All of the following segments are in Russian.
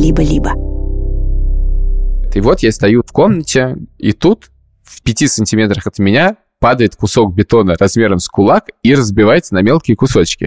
либо-либо. И вот я стою в комнате, и тут в пяти сантиметрах от меня падает кусок бетона размером с кулак и разбивается на мелкие кусочки.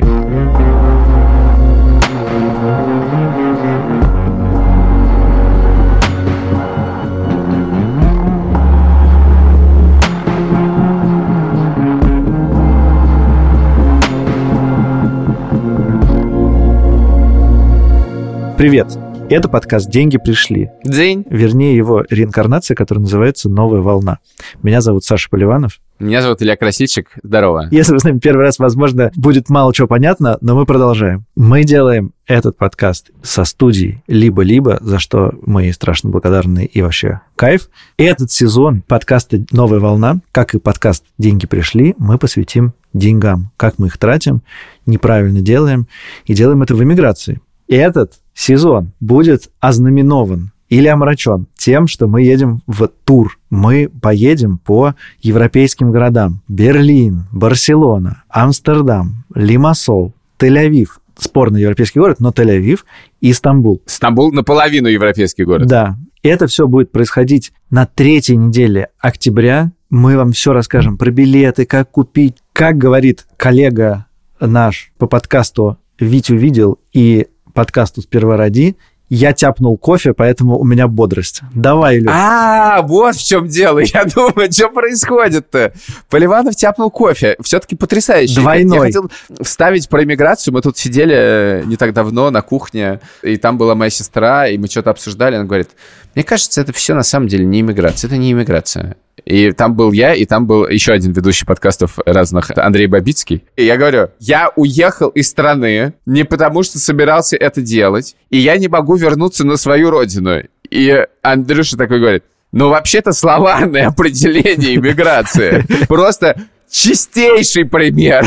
Привет! Это подкаст «Деньги пришли». День. Вернее, его реинкарнация, которая называется «Новая волна». Меня зовут Саша Поливанов. Меня зовут Илья Красильчик. Здорово. Если вы с нами первый раз, возможно, будет мало чего понятно, но мы продолжаем. Мы делаем этот подкаст со студией «Либо-либо», за что мы страшно благодарны и вообще кайф. И этот сезон подкаста «Новая волна», как и подкаст «Деньги пришли», мы посвятим деньгам, как мы их тратим, неправильно делаем, и делаем это в эмиграции. Этот сезон будет ознаменован или омрачен тем, что мы едем в тур. Мы поедем по европейским городам. Берлин, Барселона, Амстердам, Лимассол, Тель-Авив. Спорный европейский город, но Тель-Авив и Стамбул. Стамбул наполовину европейский город. Да. Это все будет происходить на третьей неделе октября. Мы вам все расскажем про билеты, как купить. Как говорит коллега наш по подкасту Вить увидел и подкасту «Сперва ради», я тяпнул кофе, поэтому у меня бодрость. Давай, Илюш. А, вот в чем дело. Я думаю, что происходит-то? Поливанов тяпнул кофе. Все-таки потрясающе. Двойной. Я хотел вставить про иммиграцию. Мы тут сидели э, не так давно на кухне, и там была моя сестра, и мы что-то обсуждали. Она говорит, мне кажется, это все на самом деле не иммиграция. Это не иммиграция. И там был я, и там был еще один ведущий подкастов разных, Андрей Бабицкий. И я говорю, я уехал из страны не потому, что собирался это делать, и я не могу вернуться на свою родину. И Андрюша такой говорит, ну, вообще-то словарное определение иммиграции. Просто чистейший пример.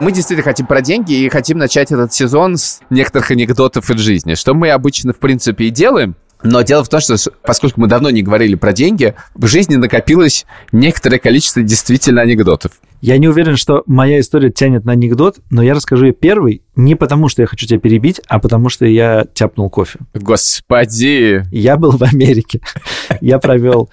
Мы действительно хотим про деньги и хотим начать этот сезон с некоторых анекдотов из жизни, что мы обычно, в принципе, и делаем. Но дело в том, что поскольку мы давно не говорили про деньги, в жизни накопилось некоторое количество действительно анекдотов. Я не уверен, что моя история тянет на анекдот, но я расскажу ее первый не потому, что я хочу тебя перебить, а потому, что я тяпнул кофе. Господи! Я был в Америке. Я провел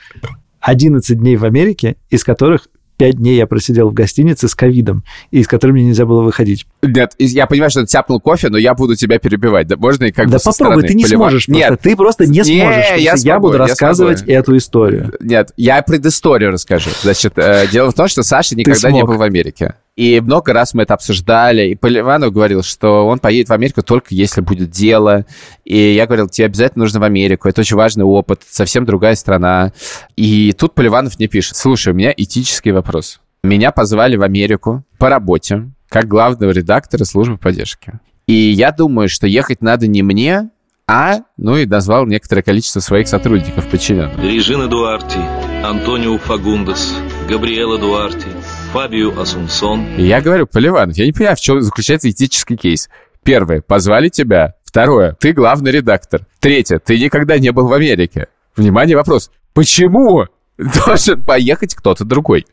11 дней в Америке, из которых пять дней я просидел в гостинице с ковидом, и из которой мне нельзя было выходить. Нет, я понимаю, что ты тяпнул кофе, но я буду тебя перебивать. Да, можно и как да бы со попробуй, ты не поливать? сможешь просто. Нет, Ты просто не Не, сможешь. потому я что я смогу, буду я рассказывать смогу. эту историю. Нет, я предысторию расскажу. Значит, э, дело в том, что Саша никогда не был в Америке. И много раз мы это обсуждали. И Поливанов говорил, что он поедет в Америку только если будет дело. И я говорил, тебе обязательно нужно в Америку. Это очень важный опыт, совсем другая страна. И тут Поливанов мне пишет, слушай, у меня этический вопрос. Меня позвали в Америку по работе, как главного редактора службы поддержки. И я думаю, что ехать надо не мне, а, ну и назвал некоторое количество своих сотрудников подчиненных. Режина Дуарти, Антонио Фагундес, Габриэла Дуарти, Фабио Асунсон, я говорю, Поливанов, я не понимаю, в чем заключается этический кейс. Первое, позвали тебя. Второе, ты главный редактор. Третье, ты никогда не был в Америке. Внимание, вопрос. Почему должен поехать кто-то другой?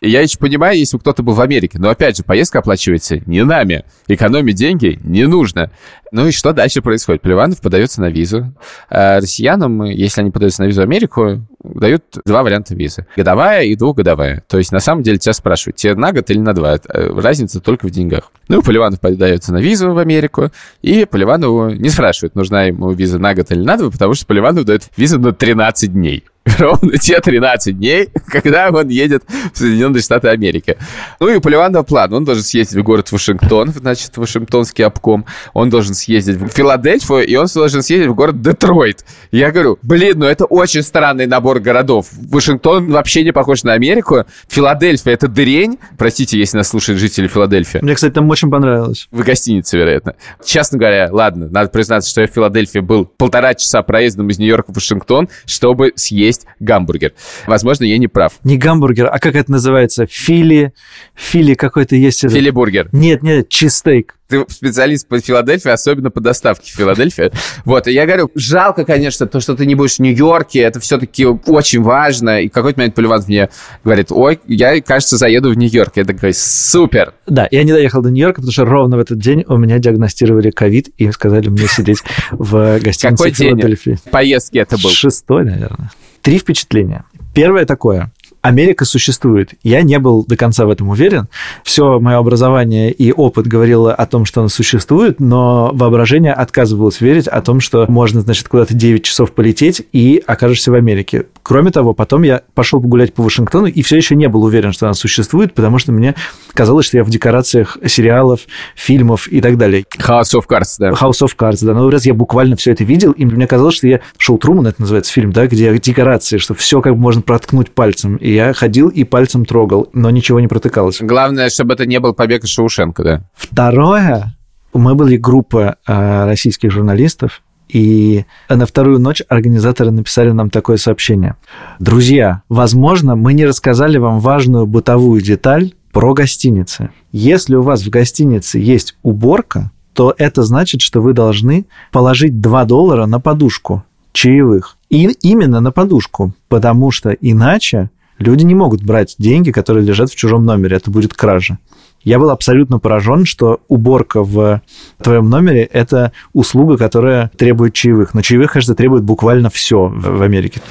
И я еще понимаю, если бы кто-то был в Америке. Но опять же, поездка оплачивается не нами. Экономить деньги не нужно. Ну и что дальше происходит? Поливанов подается на визу. А россиянам, если они подаются на визу в Америку, дают два варианта визы. Годовая и двухгодовая. То есть, на самом деле, тебя спрашивают, тебе на год или на два? Э, Разница только в деньгах. Ну, Поливанов подается на визу в Америку, и Поливанову не спрашивают, нужна ему виза на год или на два, потому что Поливанов дает визу на 13 дней. Ровно те 13 дней, когда он едет в Соединенные Штаты Америки. Ну и Поливанова план. Он должен съездить в город Вашингтон, значит, Вашингтонский обком. Он должен съездить в Филадельфию, и он должен съездить в город Детройт. Я говорю, блин, ну это очень странный набор городов. Вашингтон вообще не похож на Америку. Филадельфия — это дырень. Простите, если нас слушают жители Филадельфии. Мне, кстати, там очень понравилось. В гостинице, вероятно. Честно говоря, ладно, надо признаться, что я в Филадельфии был полтора часа проездом из Нью-Йорка в Вашингтон, чтобы съесть есть гамбургер. Возможно, я не прав. Не гамбургер, а как это называется? Фили... Фили какой-то есть... Филибургер. Нет, нет, чизстейк. Ты специалист по Филадельфии, особенно по доставке в Филадельфии. Вот, и я говорю, жалко, конечно, то, что ты не будешь в Нью-Йорке, это все-таки очень важно. И какой-то момент Поливанов мне говорит, ой, я, кажется, заеду в Нью-Йорк. Я такой, супер. Да, я не доехал до Нью-Йорка, потому что ровно в этот день у меня диагностировали ковид и сказали мне сидеть в гостинице Какой в день? Филадельфии. Поездки это был. Шестой, наверное. Три впечатления. Первое такое. Америка существует. Я не был до конца в этом уверен. Все мое образование и опыт говорило о том, что она существует, но воображение отказывалось верить о том, что можно, значит, куда-то 9 часов полететь и окажешься в Америке. Кроме того, потом я пошел погулять по Вашингтону и все еще не был уверен, что она существует, потому что мне казалось, что я в декорациях сериалов, фильмов и так далее. House of Cards, да. House of Cards, да. Но раз я буквально все это видел, и мне казалось, что я... Шоу Труман, это называется фильм, да, где декорации, что все как бы можно проткнуть пальцем. И я ходил и пальцем трогал, но ничего не протыкалось. Главное, чтобы это не был побег из Шоушенка, да. Второе, мы были группа э, российских журналистов, и на вторую ночь организаторы написали нам такое сообщение. Друзья, возможно, мы не рассказали вам важную бытовую деталь про гостиницы. Если у вас в гостинице есть уборка, то это значит, что вы должны положить 2 доллара на подушку чаевых. И именно на подушку, потому что иначе люди не могут брать деньги, которые лежат в чужом номере. Это будет кража. Я был абсолютно поражен, что уборка в твоем номере – это услуга, которая требует чаевых. Но чаевых, кажется, требует буквально все в в Америке.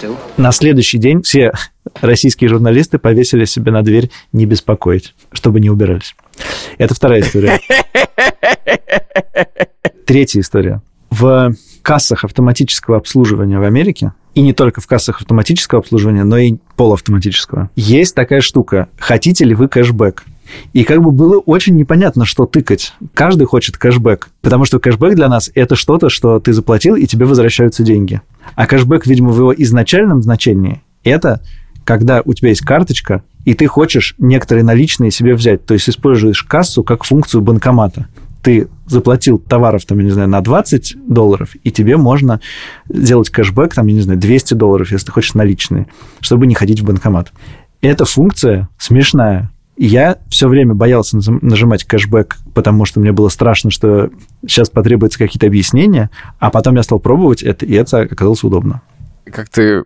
To. На следующий день все российские журналисты повесили себе на дверь «не беспокоить», чтобы не убирались. Это вторая история. Третья история. В кассах автоматического обслуживания в Америке, и не только в кассах автоматического обслуживания, но и полуавтоматического, есть такая штука. Хотите ли вы кэшбэк? И как бы было очень непонятно, что тыкать. Каждый хочет кэшбэк, потому что кэшбэк для нас – это что-то, что ты заплатил, и тебе возвращаются деньги. А кэшбэк, видимо, в его изначальном значении – это когда у тебя есть карточка, и ты хочешь некоторые наличные себе взять. То есть используешь кассу как функцию банкомата. Ты заплатил товаров, там, я не знаю, на 20 долларов, и тебе можно сделать кэшбэк, там, я не знаю, 200 долларов, если ты хочешь наличные, чтобы не ходить в банкомат. Эта функция смешная. Я все время боялся нажим- нажимать кэшбэк, потому что мне было страшно, что сейчас потребуются какие-то объяснения, а потом я стал пробовать это, и это оказалось удобно. Как ты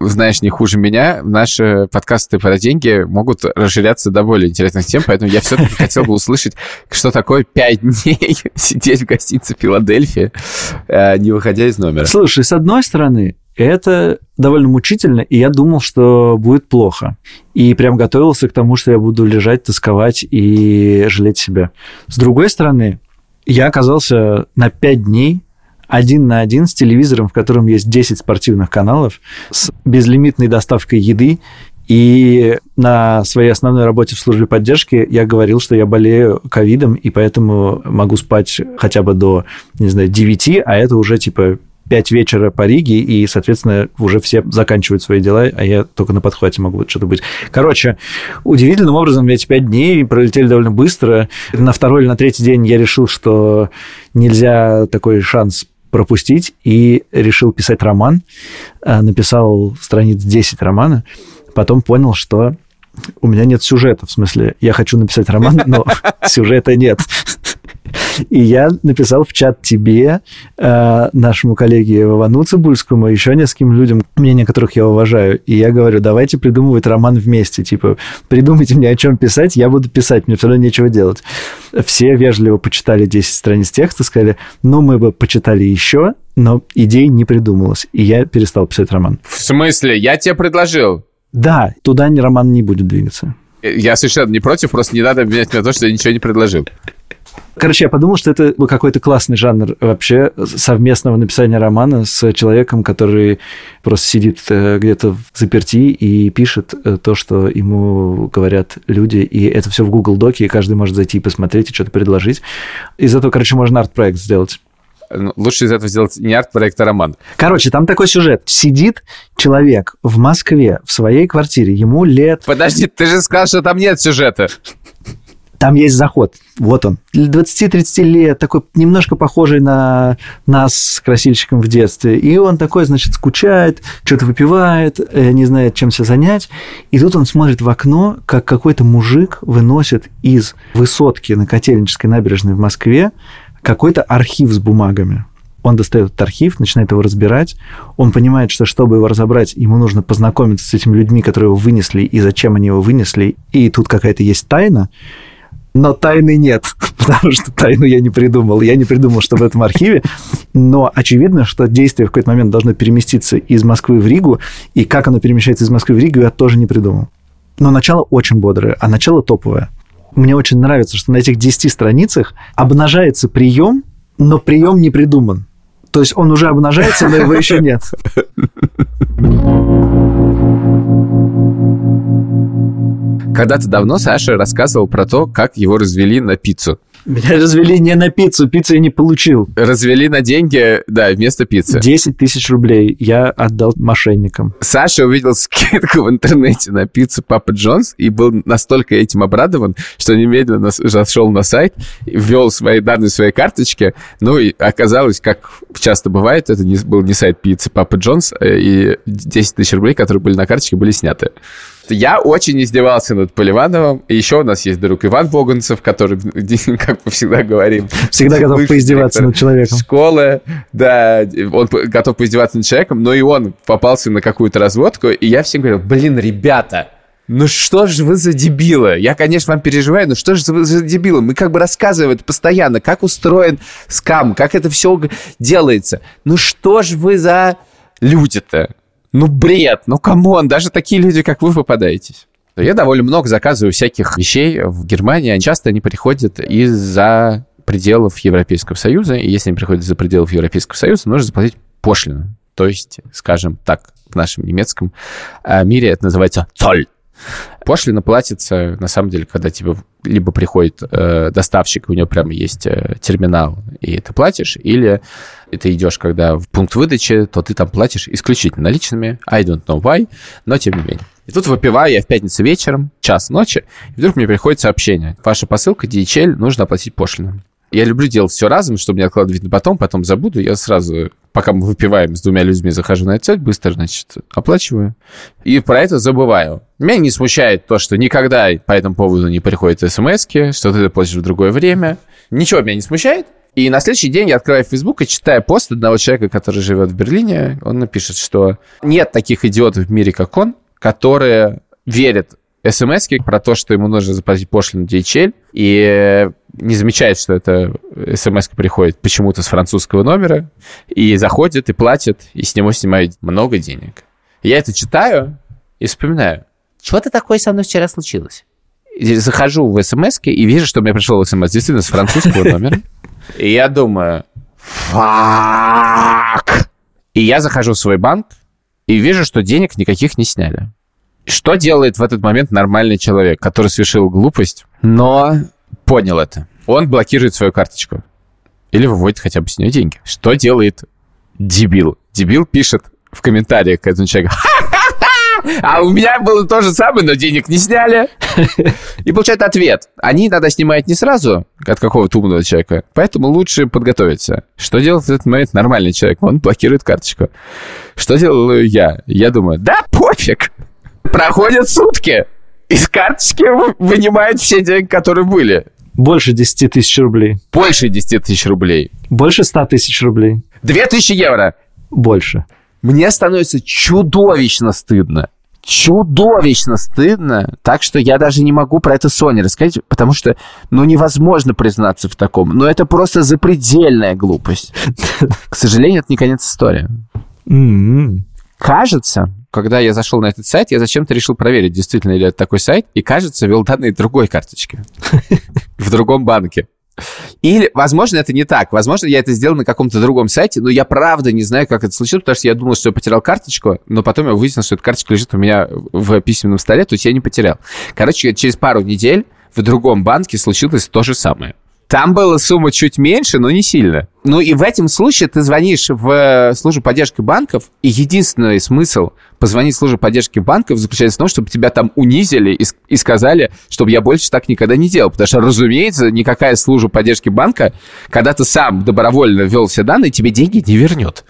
знаешь не хуже меня, наши подкасты про деньги могут расширяться до более интересных тем, поэтому я все-таки хотел бы услышать, что такое пять дней сидеть в гостинице Филадельфия, э, не выходя из номера. Слушай, с одной стороны, это довольно мучительно, и я думал, что будет плохо. И прям готовился к тому, что я буду лежать, тосковать и жалеть себя. С другой стороны, я оказался на пять дней один на один с телевизором, в котором есть 10 спортивных каналов, с безлимитной доставкой еды. И на своей основной работе в службе поддержки я говорил, что я болею ковидом, и поэтому могу спать хотя бы до, не знаю, 9, а это уже типа 5 вечера по Риге, и, соответственно, уже все заканчивают свои дела, а я только на подхвате могу что-то быть. Короче, удивительным образом эти 5 дней пролетели довольно быстро. На второй или на третий день я решил, что нельзя такой шанс пропустить, и решил писать роман. А, Написал страниц 10 романа, потом понял, что у меня нет сюжета, в смысле, я хочу написать роман, но сюжета нет. И я написал в чат тебе, э, нашему коллеге Вовану Цибульскому, еще нескольким людям, мнение которых я уважаю. И я говорю, давайте придумывать роман вместе. Типа, придумайте мне, о чем писать, я буду писать, мне все равно нечего делать. Все вежливо почитали 10 страниц текста, сказали, ну, мы бы почитали еще, но идей не придумалось. И я перестал писать роман. В смысле? Я тебе предложил. Да, туда роман не будет двигаться. Я совершенно не против, просто не надо обвинять меня в том, что я ничего не предложил. Короче, я подумал, что это был какой-то классный жанр вообще совместного написания романа с человеком, который просто сидит э, где-то в заперти и пишет э, то, что ему говорят люди, и это все в Google Доке, и каждый может зайти и посмотреть, и что-то предложить. Из этого, короче, можно арт-проект сделать. Ну, Лучше из этого сделать не арт-проект, а роман. Короче, там такой сюжет. Сидит человек в Москве в своей квартире, ему лет... Подожди, ты же сказал, что там нет сюжета. Там есть заход. Вот он. 20-30 лет, такой немножко похожий на нас с красильщиком в детстве. И он такой, значит, скучает, что-то выпивает, э, не знает, чем себя занять. И тут он смотрит в окно, как какой-то мужик выносит из высотки на Котельнической набережной в Москве какой-то архив с бумагами. Он достает этот архив, начинает его разбирать. Он понимает, что чтобы его разобрать, ему нужно познакомиться с этими людьми, которые его вынесли, и зачем они его вынесли. И тут какая-то есть тайна. Но тайны нет, потому что тайну я не придумал. Я не придумал, что в этом архиве. Но очевидно, что действие в какой-то момент должно переместиться из Москвы в Ригу. И как оно перемещается из Москвы в Ригу, я тоже не придумал. Но начало очень бодрое, а начало топовое. Мне очень нравится, что на этих 10 страницах обнажается прием, но прием не придуман. То есть он уже обнажается, но его еще нет. Когда-то давно Саша рассказывал про то, как его развели на пиццу. Меня развели не на пиццу, пиццу я не получил. Развели на деньги, да, вместо пиццы. 10 тысяч рублей я отдал мошенникам. Саша увидел скидку в интернете на пиццу Папа Джонс и был настолько этим обрадован, что немедленно зашел на сайт, ввел свои данные своей карточки, ну и оказалось, как часто бывает, это не, был не сайт пиццы Папа Джонс, э, и 10 тысяч рублей, которые были на карточке, были сняты. Я очень издевался над Поливановым. И еще у нас есть друг Иван Боганцев, который, как мы всегда говорим... Всегда готов поиздеваться над человеком. Школы, да, он готов поиздеваться над человеком, но и он попался на какую-то разводку, и я всем говорил, блин, ребята, ну что же вы за дебилы? Я, конечно, вам переживаю, но что же вы за дебилы? Мы как бы рассказываем это постоянно, как устроен скам, как это все делается. Ну что же вы за люди-то? Ну, бред, ну, come on, даже такие люди, как вы, попадаетесь. Я довольно много заказываю всяких вещей в Германии. Часто они приходят из-за пределов Европейского Союза. И если они приходят из-за пределов Европейского Союза, нужно заплатить пошлину. То есть, скажем так, в нашем немецком э, мире это называется «Zoll». Пошлина платится, на самом деле, когда тебе либо приходит э, доставщик, у него прямо есть э, терминал, и ты платишь, или ты идешь, когда в пункт выдачи, то ты там платишь исключительно наличными. I don't know why, но тем не менее. И тут выпиваю я в пятницу вечером, час ночи, и вдруг мне приходит сообщение. Ваша посылка DHL, нужно оплатить пошлину. Я люблю делать все разом, чтобы не откладывать на потом, потом забуду. Я сразу, пока мы выпиваем с двумя людьми, захожу на этот сайт, быстро, значит, оплачиваю. И про это забываю. Меня не смущает то, что никогда по этому поводу не приходят смс что ты платишь в другое время. Ничего меня не смущает. И на следующий день я открываю Facebook и читаю пост одного человека, который живет в Берлине. Он напишет, что нет таких идиотов в мире, как он, которые верят смс про то, что ему нужно заплатить пошлину DHL, и не замечает, что эта смс приходит почему-то с французского номера, и заходит, и платит, и с него снимают много денег. Я это читаю и вспоминаю, что-то такое со мной вчера случилось. И захожу в смс и вижу, что мне пришел смс действительно с французского номера. И я думаю, фак. И я захожу в свой банк и вижу, что денег никаких не сняли. Что делает в этот момент нормальный человек, который совершил глупость, но понял это? Он блокирует свою карточку. Или выводит хотя бы с нее деньги. Что делает дебил? Дебил пишет в комментариях к этому человеку. А у меня было то же самое, но денег не сняли. И получает ответ. Они иногда снимают не сразу от какого-то умного человека, поэтому лучше подготовиться. Что делает в этот момент нормальный человек? Он блокирует карточку. Что делаю я? Я думаю, да пофиг. Проходят сутки. Из карточки вынимают все деньги, которые были. Больше 10 тысяч рублей. Больше 10 тысяч рублей. Больше 100 тысяч рублей. 2000 евро. Больше. Мне становится чудовищно стыдно. Чудовищно стыдно, так что я даже не могу про это Соне рассказать, потому что, ну, невозможно признаться в таком. Но это просто запредельная глупость. К сожалению, это не конец истории. Кажется, когда я зашел на этот сайт, я зачем-то решил проверить, действительно ли это такой сайт, и, кажется, ввел данные другой карточки в другом банке. Или, возможно, это не так. Возможно, я это сделал на каком-то другом сайте, но я правда не знаю, как это случилось, потому что я думал, что я потерял карточку, но потом я выяснил, что эта карточка лежит у меня в письменном столе, то есть я не потерял. Короче, через пару недель в другом банке случилось то же самое. Там была сумма чуть меньше, но не сильно. Ну и в этом случае ты звонишь в э, службу поддержки банков, и единственный смысл позвонить в службу поддержки банков заключается в том, чтобы тебя там унизили и, и сказали, чтобы я больше так никогда не делал. Потому что, разумеется, никакая служба поддержки банка, когда ты сам добровольно ввел все данные, тебе деньги не вернет.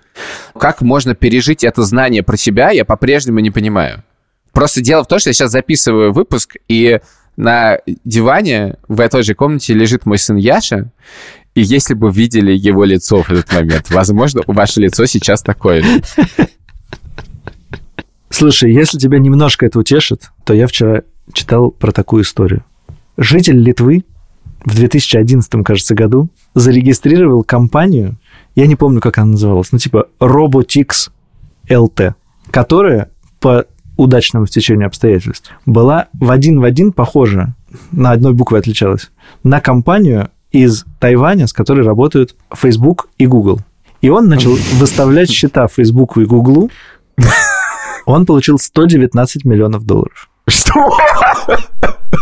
Как можно пережить это знание про себя, я по-прежнему не понимаю. Просто дело в том, что я сейчас записываю выпуск, и на диване в этой же комнате лежит мой сын Яша, и если бы видели его лицо в этот момент, возможно, ваше лицо сейчас такое же. Слушай, если тебя немножко это утешит, то я вчера читал про такую историю. Житель Литвы в 2011, кажется, году зарегистрировал компанию, я не помню, как она называлась, ну типа Robotix LT, которая по удачному стечению обстоятельств была в один в один похожа, на одной букве отличалась, на компанию из Тайваня, с которой работают Facebook и Google. И он начал выставлять счета Facebook и Google. Он получил 119 миллионов долларов. Что?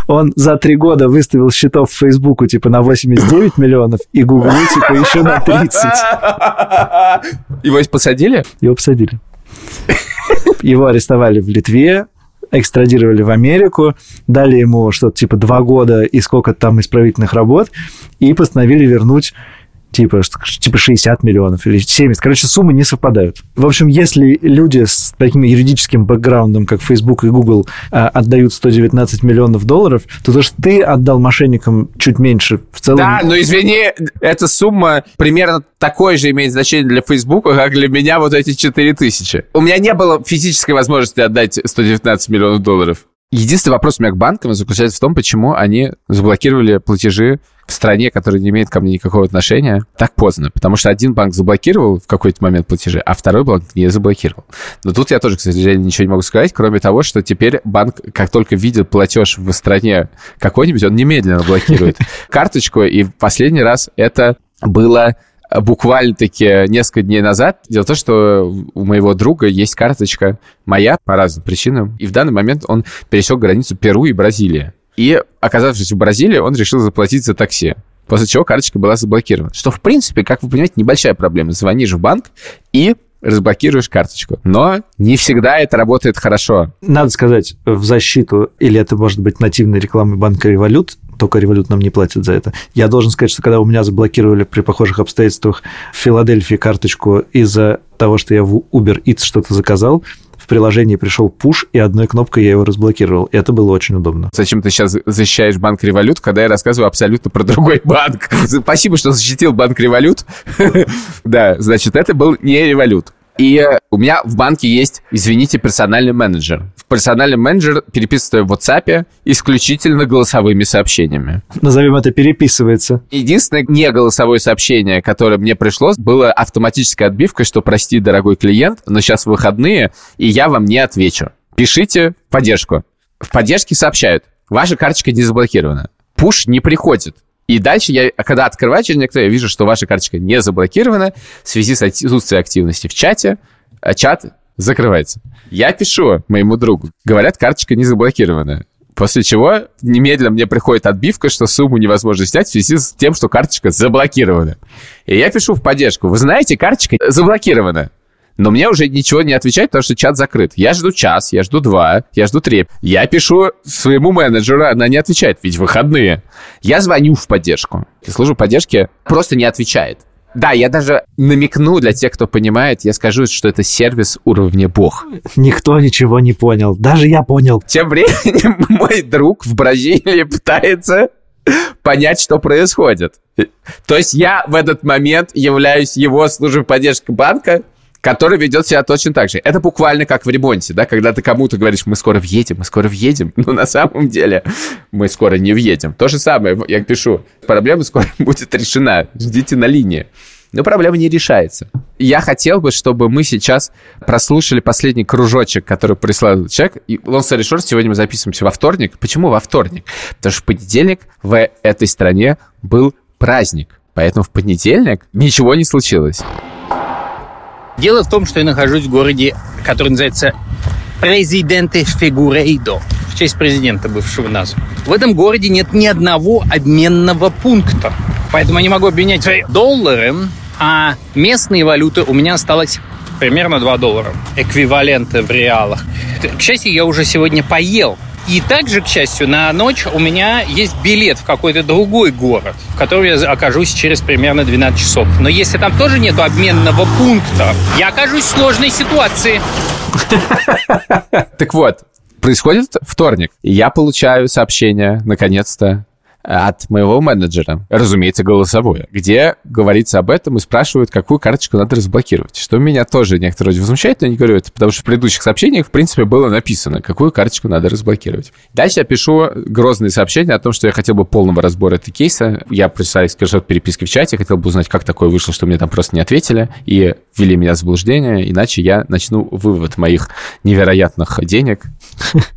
Он за три года выставил счетов в Фейсбуку типа на 89 миллионов и Гуглу типа еще на 30. Его посадили? Его посадили. Его арестовали в Литве, экстрадировали в Америку, дали ему что-то типа два года и сколько там исправительных работ, и постановили вернуть типа, типа 60 миллионов или 70. Короче, суммы не совпадают. В общем, если люди с таким юридическим бэкграундом, как Facebook и Google, а, отдают 119 миллионов долларов, то то, что ты отдал мошенникам чуть меньше, в целом... Да, но извини, эта сумма примерно такое же имеет значение для Фейсбука, как для меня вот эти 4 тысячи. У меня не было физической возможности отдать 119 миллионов долларов. Единственный вопрос у меня к банкам заключается в том, почему они заблокировали платежи в стране, которая не имеет ко мне никакого отношения, так поздно. Потому что один банк заблокировал в какой-то момент платежи, а второй банк не заблокировал. Но тут я тоже, к сожалению, ничего не могу сказать, кроме того, что теперь банк, как только видит платеж в стране какой-нибудь, он немедленно блокирует карточку. И в последний раз это было буквально-таки несколько дней назад. Дело в том, что у моего друга есть карточка моя по разным причинам, и в данный момент он пересек границу Перу и Бразилии. И, оказавшись в Бразилии, он решил заплатить за такси. После чего карточка была заблокирована. Что, в принципе, как вы понимаете, небольшая проблема. Звонишь в банк и разблокируешь карточку. Но не всегда это работает хорошо. Надо сказать в защиту, или это может быть нативной рекламой банка Револют, только Револют нам не платит за это. Я должен сказать, что когда у меня заблокировали при похожих обстоятельствах в Филадельфии карточку из-за того, что я в Uber Eats что-то заказал, в приложении пришел пуш, и одной кнопкой я его разблокировал. Это было очень удобно. Зачем ты сейчас защищаешь банк Револют, когда я рассказываю абсолютно про другой банк? Спасибо, что защитил банк Револют. Да, значит, это был не Револют. И э, у меня в банке есть, извините, персональный менеджер. Персональный менеджер переписывает в WhatsApp исключительно голосовыми сообщениями. Назовем это «переписывается». Единственное не голосовое сообщение, которое мне пришло, было автоматической отбивкой, что прости, дорогой клиент, но сейчас выходные, и я вам не отвечу. Пишите в поддержку. В поддержке сообщают, ваша карточка не заблокирована. Пуш не приходит. И дальше я, когда открываю через некоторое, я вижу, что ваша карточка не заблокирована в связи с отсутствием активности в чате, а чат закрывается. Я пишу моему другу, говорят, карточка не заблокирована. После чего немедленно мне приходит отбивка, что сумму невозможно снять в связи с тем, что карточка заблокирована. И я пишу в поддержку. Вы знаете, карточка заблокирована. Но мне уже ничего не отвечает, потому что чат закрыт. Я жду час, я жду два, я жду три. Я пишу своему менеджеру, она не отвечает, ведь выходные. Я звоню в поддержку. Служба поддержки просто не отвечает. Да, я даже намекну для тех, кто понимает, я скажу, что это сервис уровня бог. Никто ничего не понял. Даже я понял. Тем временем мой друг в Бразилии пытается понять, что происходит. То есть я в этот момент являюсь его службой поддержки банка, который ведет себя точно так же. Это буквально как в ремонте, да, когда ты кому-то говоришь, мы скоро въедем, мы скоро въедем, но на самом деле мы скоро не въедем. То же самое, я пишу, проблема скоро будет решена, ждите на линии. Но проблема не решается. Я хотел бы, чтобы мы сейчас прослушали последний кружочек, который прислал человек. И Long story short, сегодня мы записываемся во вторник. Почему во вторник? Потому что в понедельник в этой стране был праздник. Поэтому в понедельник ничего не случилось. Дело в том, что я нахожусь в городе, который называется Президенте Фигурейдо, в честь президента бывшего нас. В этом городе нет ни одного обменного пункта. Поэтому я не могу обменять свои доллары, а местные валюты у меня осталось примерно 2 доллара. Эквиваленты в реалах. К счастью, я уже сегодня поел. И также, к счастью, на ночь у меня есть билет в какой-то другой город, в котором я окажусь через примерно 12 часов. Но если там тоже нет обменного пункта, я окажусь в сложной ситуации. Так вот, происходит вторник, я получаю сообщение, наконец-то, от моего менеджера, разумеется, голосовое, где говорится об этом и спрашивают, какую карточку надо разблокировать. Что меня тоже некоторые люди возмущает, но я не говорю потому что в предыдущих сообщениях, в принципе, было написано, какую карточку надо разблокировать. Дальше я пишу грозные сообщения о том, что я хотел бы полного разбора этого кейса. Я прочитал скриншот переписки в чате, хотел бы узнать, как такое вышло, что мне там просто не ответили и ввели меня в заблуждение, иначе я начну вывод моих невероятных денег,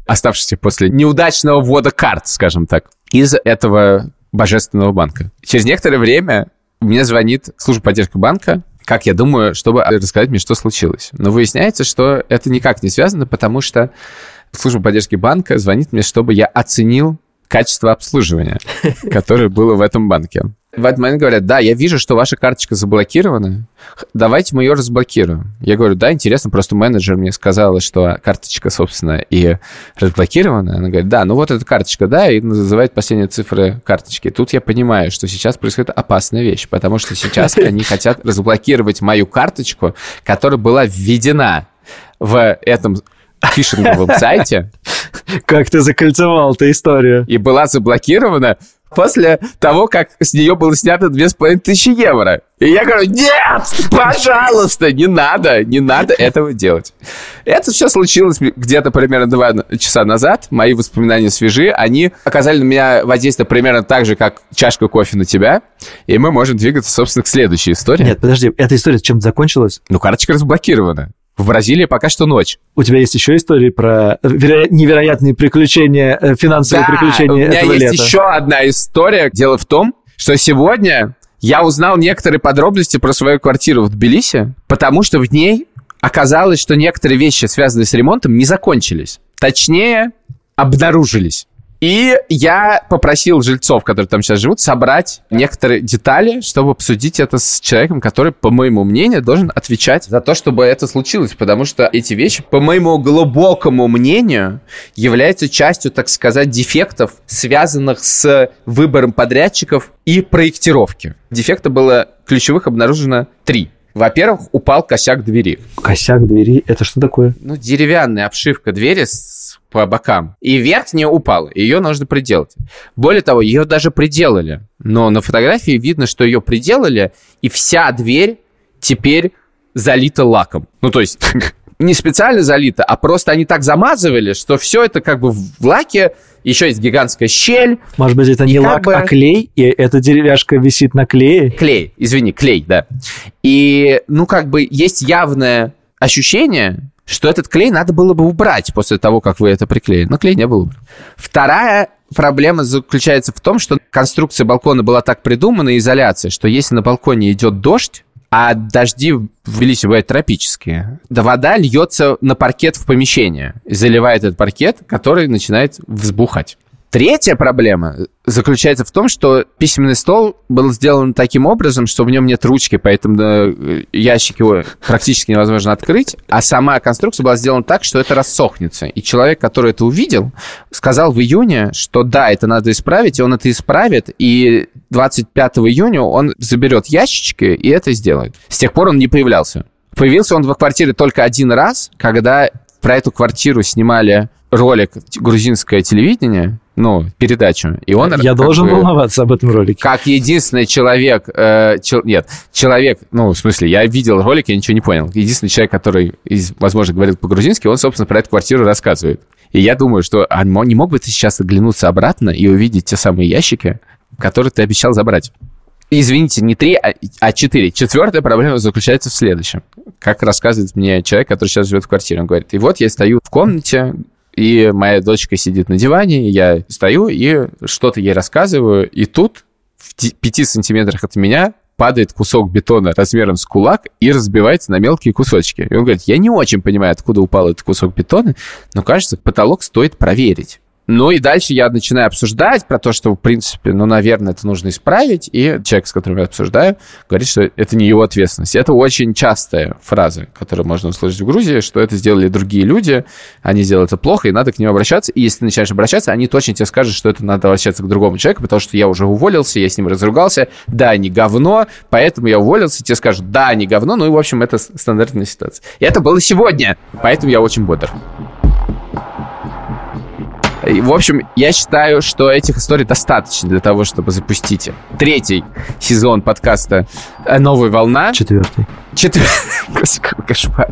оставшихся после неудачного ввода карт, скажем так из этого божественного банка. Через некоторое время мне звонит служба поддержки банка, как я думаю, чтобы рассказать мне, что случилось. Но выясняется, что это никак не связано, потому что служба поддержки банка звонит мне, чтобы я оценил качество обслуживания, которое было в этом банке. В этот момент говорят, да, я вижу, что ваша карточка заблокирована, давайте мы ее разблокируем. Я говорю, да, интересно, просто менеджер мне сказала, что карточка, собственно, и разблокирована. Она говорит, да, ну вот эта карточка, да, и называет последние цифры карточки. Тут я понимаю, что сейчас происходит опасная вещь, потому что сейчас они хотят разблокировать мою карточку, которая была введена в этом фишинговом сайте. Как ты закольцевал эту историю? И была заблокирована после того, как с нее было снято 2500 евро. И я говорю, нет, пожалуйста, не надо, не надо этого делать. Это все случилось где-то примерно два часа назад. Мои воспоминания свежи. Они оказали на меня воздействие примерно так же, как чашка кофе на тебя. И мы можем двигаться, собственно, к следующей истории. Нет, подожди, эта история чем закончилась? Ну, карточка разблокирована. В Бразилии пока что ночь. У тебя есть еще истории про веро... невероятные приключения, э, финансовые да, приключения у меня этого есть лета? еще одна история. Дело в том, что сегодня я узнал некоторые подробности про свою квартиру в Тбилиси, потому что в ней оказалось, что некоторые вещи, связанные с ремонтом, не закончились. Точнее, обнаружились. И я попросил жильцов, которые там сейчас живут, собрать некоторые детали, чтобы обсудить это с человеком, который, по моему мнению, должен отвечать за то, чтобы это случилось. Потому что эти вещи, по моему глубокому мнению, являются частью, так сказать, дефектов, связанных с выбором подрядчиков и проектировки. Дефекта было ключевых обнаружено три. Во-первых, упал косяк двери. Косяк двери, это что такое? Ну, деревянная обшивка двери с, по бокам. И верхняя упала, ее нужно приделать. Более того, ее даже приделали. Но на фотографии видно, что ее приделали, и вся дверь теперь залита лаком. Ну, то есть не специально залито, а просто они так замазывали, что все это как бы в лаке, еще есть гигантская щель. Может быть, это не лак, бы- а клей, и эта деревяшка висит на клее? Клей, извини, клей, да. И, ну, как бы есть явное ощущение, что этот клей надо было бы убрать после того, как вы это приклеили. Но клей не был убран. Вторая проблема заключается в том, что конструкция балкона была так придумана, изоляция, что если на балконе идет дождь, а дожди в Тбилиси бывают тропические, да вода льется на паркет в помещение заливает этот паркет, который начинает взбухать. Третья проблема заключается в том, что письменный стол был сделан таким образом, что в нем нет ручки, поэтому э, ящик его практически невозможно открыть, а сама конструкция была сделана так, что это рассохнется. И человек, который это увидел, сказал в июне, что да, это надо исправить, и он это исправит, и 25 июня он заберет ящички и это сделает. С тех пор он не появлялся. Появился он в квартире только один раз, когда про эту квартиру снимали ролик грузинское телевидение, ну, передачу. И он Я должен бы, волноваться об этом ролике. Как единственный человек, э, чел- нет, человек, ну, в смысле, я видел ролик, я ничего не понял. Единственный человек, который, из- возможно, говорит по-грузински, он, собственно, про эту квартиру рассказывает. И я думаю, что а мо- не мог бы ты сейчас оглянуться обратно и увидеть те самые ящики, которые ты обещал забрать? Извините, не три, а, а четыре. Четвертая проблема заключается в следующем. Как рассказывает мне человек, который сейчас живет в квартире. Он говорит, и вот я стою в комнате, и моя дочка сидит на диване, и я стою и что-то ей рассказываю, и тут в ти- пяти сантиметрах от меня падает кусок бетона размером с кулак и разбивается на мелкие кусочки. И он говорит, я не очень понимаю, откуда упал этот кусок бетона, но кажется, потолок стоит проверить. Ну и дальше я начинаю обсуждать про то, что, в принципе, ну, наверное, это нужно исправить. И человек, с которым я обсуждаю, говорит, что это не его ответственность. Это очень частая фраза, которую можно услышать в Грузии, что это сделали другие люди, они сделали это плохо, и надо к ним обращаться. И если ты начинаешь обращаться, они точно тебе скажут, что это надо обращаться к другому человеку, потому что я уже уволился, я с ним разругался, да, они говно, поэтому я уволился, тебе скажут, да, они говно, ну и, в общем, это стандартная ситуация. И это было сегодня, поэтому я очень бодр. И, В общем, я считаю, что этих историй достаточно для того, чтобы запустить третий сезон подкаста «Новая волна». Четвертый. Четвертый. Господи, какой кошмар.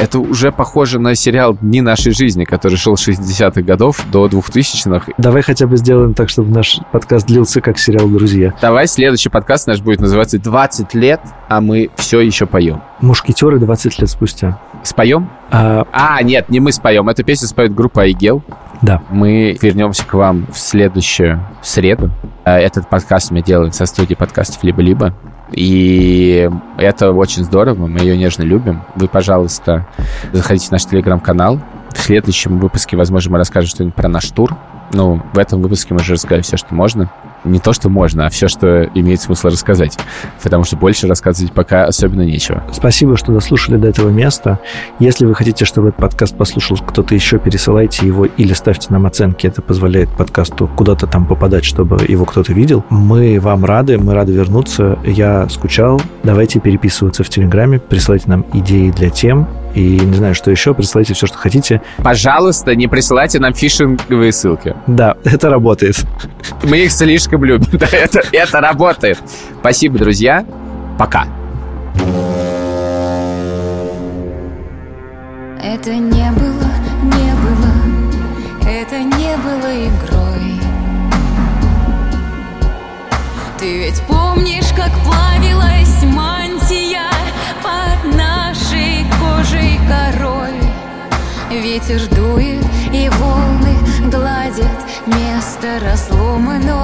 Это уже похоже на сериал «Дни нашей жизни», который шел с 60-х годов до 2000-х. Давай хотя бы сделаем так, чтобы наш подкаст длился как сериал «Друзья». Давай следующий подкаст наш будет называться «20 лет, а мы все еще поем». Мушкетеры 20 лет спустя. Споем? А, А, нет, не мы споем. Эту песню споет группа Айгел. Да. Мы вернемся к вам в следующую среду. А, Этот подкаст мы делаем со студии подкастов «Либо-либо». И это очень здорово, мы ее нежно любим. Вы, пожалуйста, заходите в наш телеграм-канал. В следующем выпуске, возможно, мы расскажем что-нибудь про наш тур. Ну, в этом выпуске мы уже рассказали все, что можно. Не то, что можно, а все, что имеет смысл рассказать. Потому что больше рассказывать пока особенно нечего. Спасибо, что дослушали до этого места. Если вы хотите, чтобы этот подкаст послушал кто-то еще, пересылайте его или ставьте нам оценки. Это позволяет подкасту куда-то там попадать, чтобы его кто-то видел. Мы вам рады, мы рады вернуться. Я скучал. Давайте переписываться в Телеграме, присылайте нам идеи для тем. И не знаю, что еще, присылайте все, что хотите. Пожалуйста, не присылайте нам фишинговые ссылки. Да, это работает. Мы их слишком любим. Да, это, это работает. Спасибо, друзья. Пока. Это не было, не было, это не было игрой. Ты ведь помнишь, как плавилась мантия под нашей кожей корой? Ветер дует и волны гладят место разломано,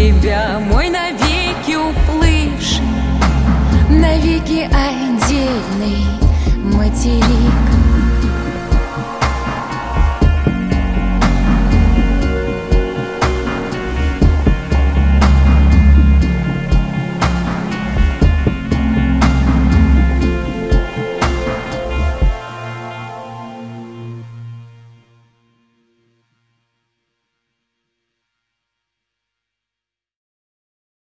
тебя, мой навеки уплывший навеки отдельный материк.